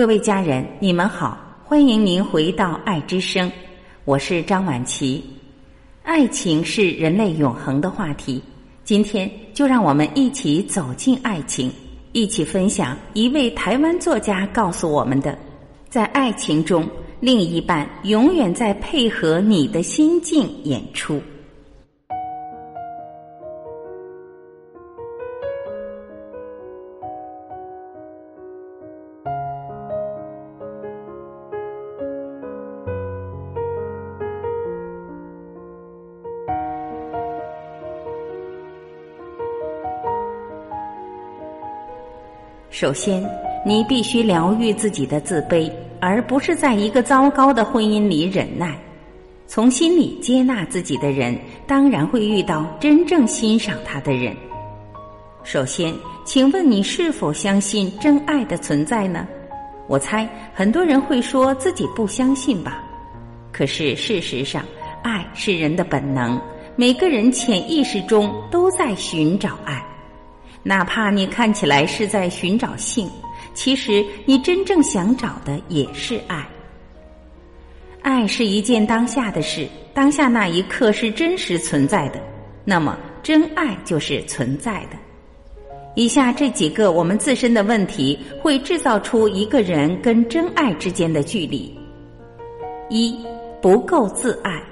各位家人，你们好，欢迎您回到爱之声，我是张晚琪。爱情是人类永恒的话题，今天就让我们一起走进爱情，一起分享一位台湾作家告诉我们的：在爱情中，另一半永远在配合你的心境演出。首先，你必须疗愈自己的自卑，而不是在一个糟糕的婚姻里忍耐。从心里接纳自己的人，当然会遇到真正欣赏他的人。首先，请问你是否相信真爱的存在呢？我猜很多人会说自己不相信吧。可是事实上，爱是人的本能，每个人潜意识中都在寻找爱。哪怕你看起来是在寻找性，其实你真正想找的也是爱。爱是一件当下的事，当下那一刻是真实存在的，那么真爱就是存在的。以下这几个我们自身的问题，会制造出一个人跟真爱之间的距离：一不够自爱，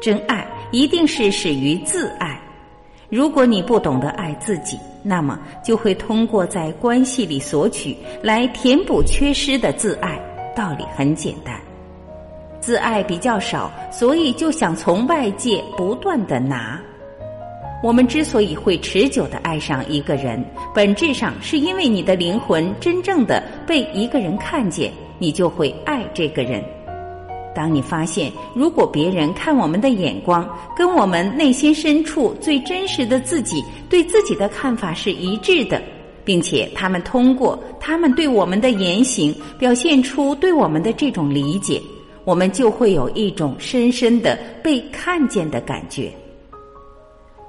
真爱一定是始于自爱。如果你不懂得爱自己，那么就会通过在关系里索取来填补缺失的自爱。道理很简单，自爱比较少，所以就想从外界不断的拿。我们之所以会持久的爱上一个人，本质上是因为你的灵魂真正的被一个人看见，你就会爱这个人。当你发现，如果别人看我们的眼光跟我们内心深处最真实的自己对自己的看法是一致的，并且他们通过他们对我们的言行表现出对我们的这种理解，我们就会有一种深深的被看见的感觉。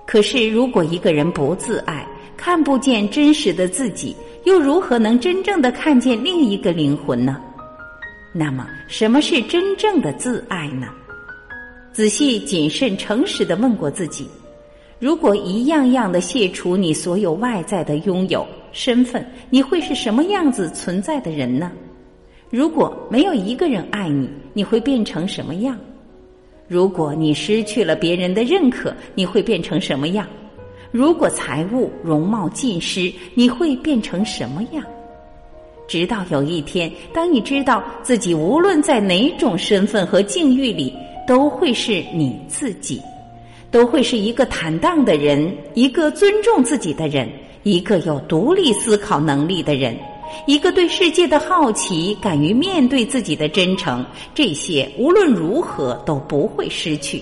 可是，如果一个人不自爱，看不见真实的自己，又如何能真正的看见另一个灵魂呢？那么，什么是真正的自爱呢？仔细、谨慎、诚实的问过自己：如果一样样的卸除你所有外在的拥有身份，你会是什么样子存在的人呢？如果没有一个人爱你，你会变成什么样？如果你失去了别人的认可，你会变成什么样？如果财物、容貌尽失，你会变成什么样？直到有一天，当你知道自己无论在哪种身份和境遇里，都会是你自己，都会是一个坦荡的人，一个尊重自己的人，一个有独立思考能力的人，一个对世界的好奇、敢于面对自己的真诚，这些无论如何都不会失去。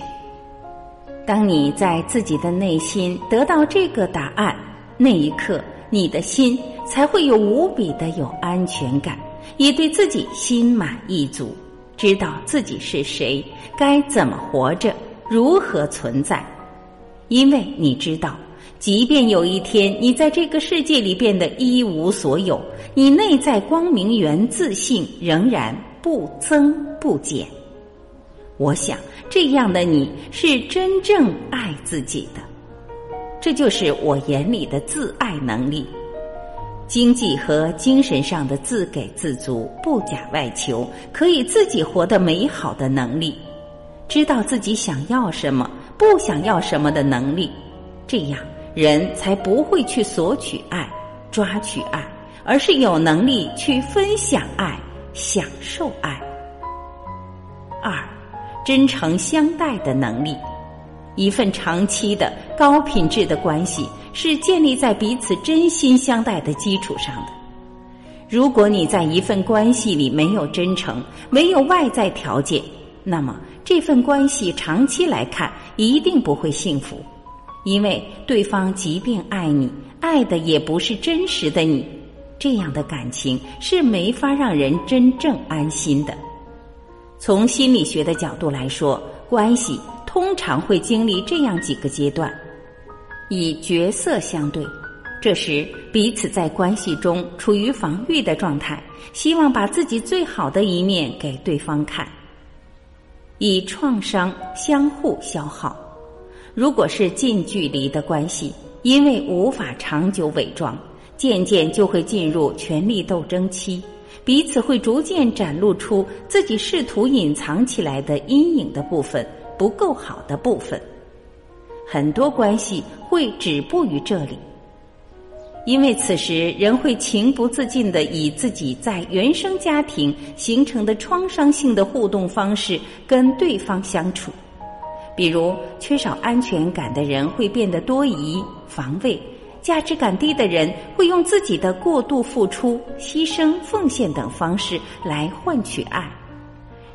当你在自己的内心得到这个答案，那一刻。你的心才会有无比的有安全感，也对自己心满意足，知道自己是谁，该怎么活着，如何存在。因为你知道，即便有一天你在这个世界里变得一无所有，你内在光明源自信仍然不增不减。我想，这样的你是真正爱自己的。这就是我眼里的自爱能力，经济和精神上的自给自足，不假外求，可以自己活得美好的能力，知道自己想要什么，不想要什么的能力，这样人才不会去索取爱、抓取爱，而是有能力去分享爱、享受爱。二，真诚相待的能力。一份长期的高品质的关系是建立在彼此真心相待的基础上的。如果你在一份关系里没有真诚，没有外在条件，那么这份关系长期来看一定不会幸福，因为对方即便爱你，爱的也不是真实的你，这样的感情是没法让人真正安心的。从心理学的角度来说，关系。通常会经历这样几个阶段：以角色相对，这时彼此在关系中处于防御的状态，希望把自己最好的一面给对方看，以创伤相互消耗。如果是近距离的关系，因为无法长久伪装，渐渐就会进入权力斗争期，彼此会逐渐展露出自己试图隐藏起来的阴影的部分、不够好的部分。很多关系会止步于这里，因为此时人会情不自禁的以自己在原生家庭形成的创伤性的互动方式跟对方相处。比如，缺少安全感的人会变得多疑、防卫；价值感低的人会用自己的过度付出、牺牲、奉献等方式来换取爱。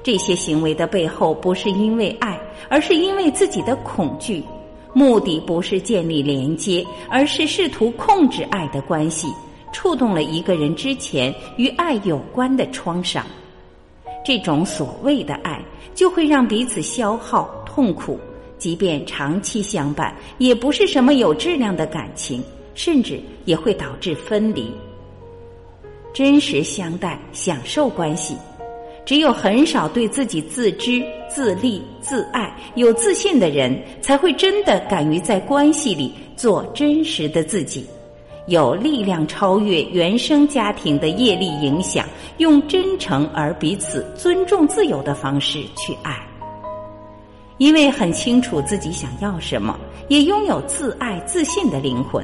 这些行为的背后不是因为爱，而是因为自己的恐惧。目的不是建立连接，而是试图控制爱的关系，触动了一个人之前与爱有关的创伤。这种所谓的爱，就会让彼此消耗痛苦，即便长期相伴，也不是什么有质量的感情，甚至也会导致分离。真实相待，享受关系。只有很少对自己自知、自立、自爱有自信的人，才会真的敢于在关系里做真实的自己，有力量超越原生家庭的业力影响，用真诚而彼此尊重、自由的方式去爱。因为很清楚自己想要什么，也拥有自爱、自信的灵魂，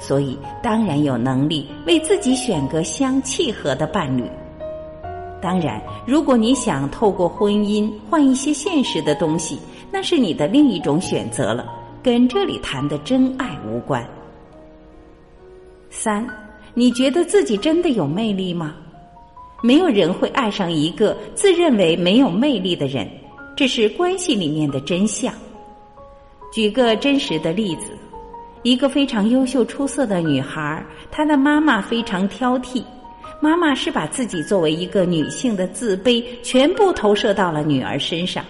所以当然有能力为自己选个相契合的伴侣。当然，如果你想透过婚姻换一些现实的东西，那是你的另一种选择了，跟这里谈的真爱无关。三，你觉得自己真的有魅力吗？没有人会爱上一个自认为没有魅力的人，这是关系里面的真相。举个真实的例子，一个非常优秀出色的女孩，她的妈妈非常挑剔。妈妈是把自己作为一个女性的自卑全部投射到了女儿身上。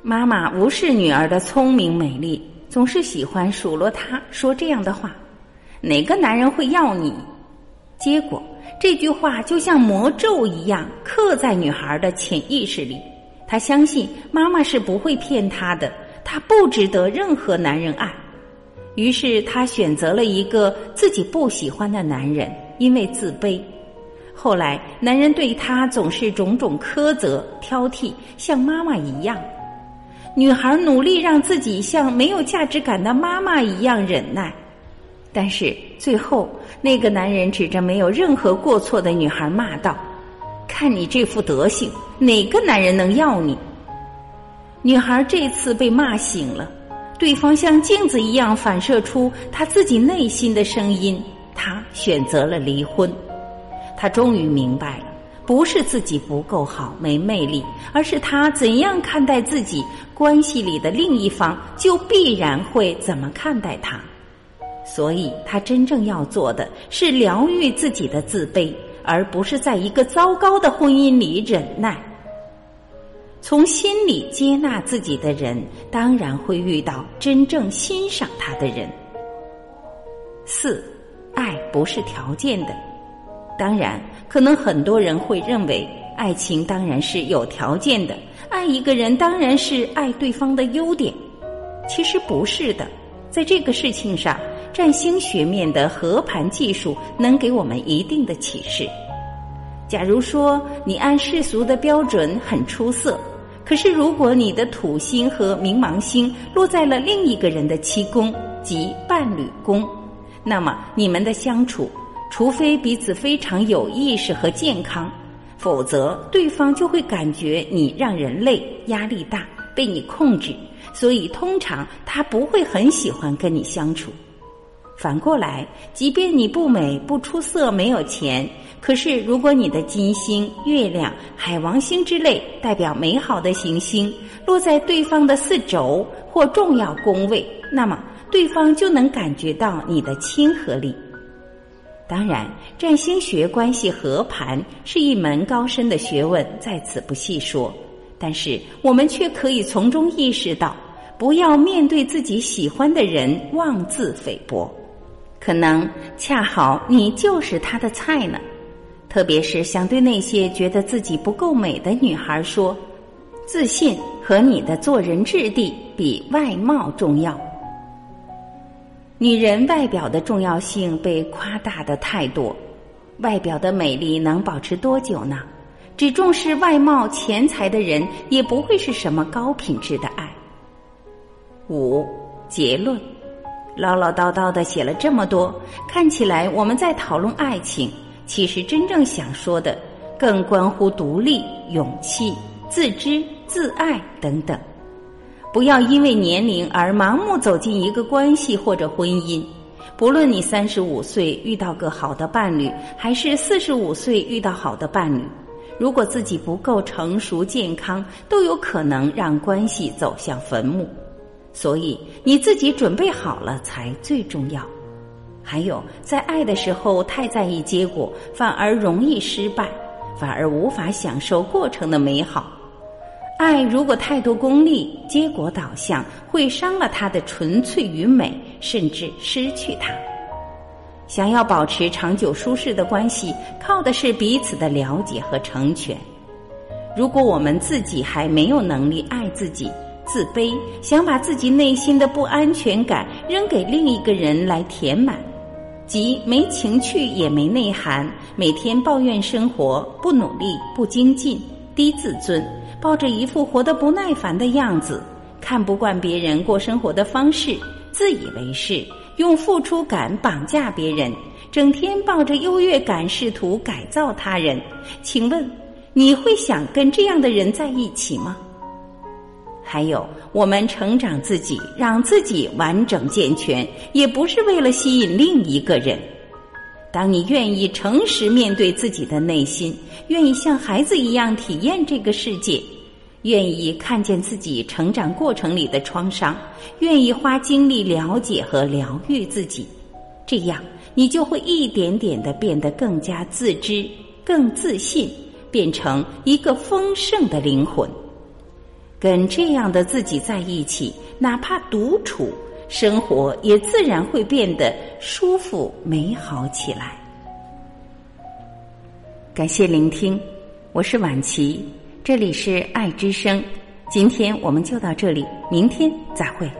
妈妈无视女儿的聪明美丽，总是喜欢数落她，说这样的话：“哪个男人会要你？”结果这句话就像魔咒一样刻在女孩的潜意识里。她相信妈妈是不会骗她的，她不值得任何男人爱。于是她选择了一个自己不喜欢的男人。因为自卑，后来男人对她总是种种苛责、挑剔，像妈妈一样。女孩努力让自己像没有价值感的妈妈一样忍耐，但是最后那个男人指着没有任何过错的女孩骂道：“看你这副德行，哪个男人能要你？”女孩这次被骂醒了，对方像镜子一样反射出她自己内心的声音。她选择了离婚，他终于明白了，不是自己不够好、没魅力，而是他怎样看待自己，关系里的另一方就必然会怎么看待他。所以，他真正要做的是疗愈自己的自卑，而不是在一个糟糕的婚姻里忍耐。从心里接纳自己的人，当然会遇到真正欣赏他的人。四。爱不是条件的，当然，可能很多人会认为，爱情当然是有条件的，爱一个人当然是爱对方的优点。其实不是的，在这个事情上，占星学面的合盘技术能给我们一定的启示。假如说你按世俗的标准很出色，可是如果你的土星和冥王星落在了另一个人的七宫，即伴侣宫。那么你们的相处，除非彼此非常有意识和健康，否则对方就会感觉你让人累、压力大、被你控制，所以通常他不会很喜欢跟你相处。反过来，即便你不美、不出色、没有钱，可是如果你的金星、月亮、海王星之类代表美好的行星落在对方的四轴或重要宫位，那么。对方就能感觉到你的亲和力。当然，占星学关系合盘是一门高深的学问，在此不细说。但是，我们却可以从中意识到，不要面对自己喜欢的人妄自菲薄。可能恰好你就是他的菜呢。特别是想对那些觉得自己不够美的女孩说：自信和你的做人质地比外貌重要。女人外表的重要性被夸大的太多，外表的美丽能保持多久呢？只重视外貌、钱财的人，也不会是什么高品质的爱。五结论，唠唠叨叨的写了这么多，看起来我们在讨论爱情，其实真正想说的，更关乎独立、勇气、自知、自爱等等。不要因为年龄而盲目走进一个关系或者婚姻。不论你三十五岁遇到个好的伴侣，还是四十五岁遇到好的伴侣。如果自己不够成熟健康，都有可能让关系走向坟墓。所以你自己准备好了才最重要。还有，在爱的时候太在意结果，反而容易失败，反而无法享受过程的美好。爱如果太多功利、结果导向，会伤了它的纯粹与美，甚至失去它。想要保持长久舒适的关系，靠的是彼此的了解和成全。如果我们自己还没有能力爱自己，自卑，想把自己内心的不安全感扔给另一个人来填满，即没情趣也没内涵，每天抱怨生活，不努力，不精进，低自尊，抱着一副活得不耐烦的样子，看不惯别人过生活的方式，自以为是。用付出感绑架别人，整天抱着优越感试图改造他人，请问你会想跟这样的人在一起吗？还有，我们成长自己，让自己完整健全，也不是为了吸引另一个人。当你愿意诚实面对自己的内心，愿意像孩子一样体验这个世界。愿意看见自己成长过程里的创伤，愿意花精力了解和疗愈自己，这样你就会一点点的变得更加自知、更自信，变成一个丰盛的灵魂。跟这样的自己在一起，哪怕独处，生活也自然会变得舒服美好起来。感谢聆听，我是晚琪。这里是爱之声，今天我们就到这里，明天再会。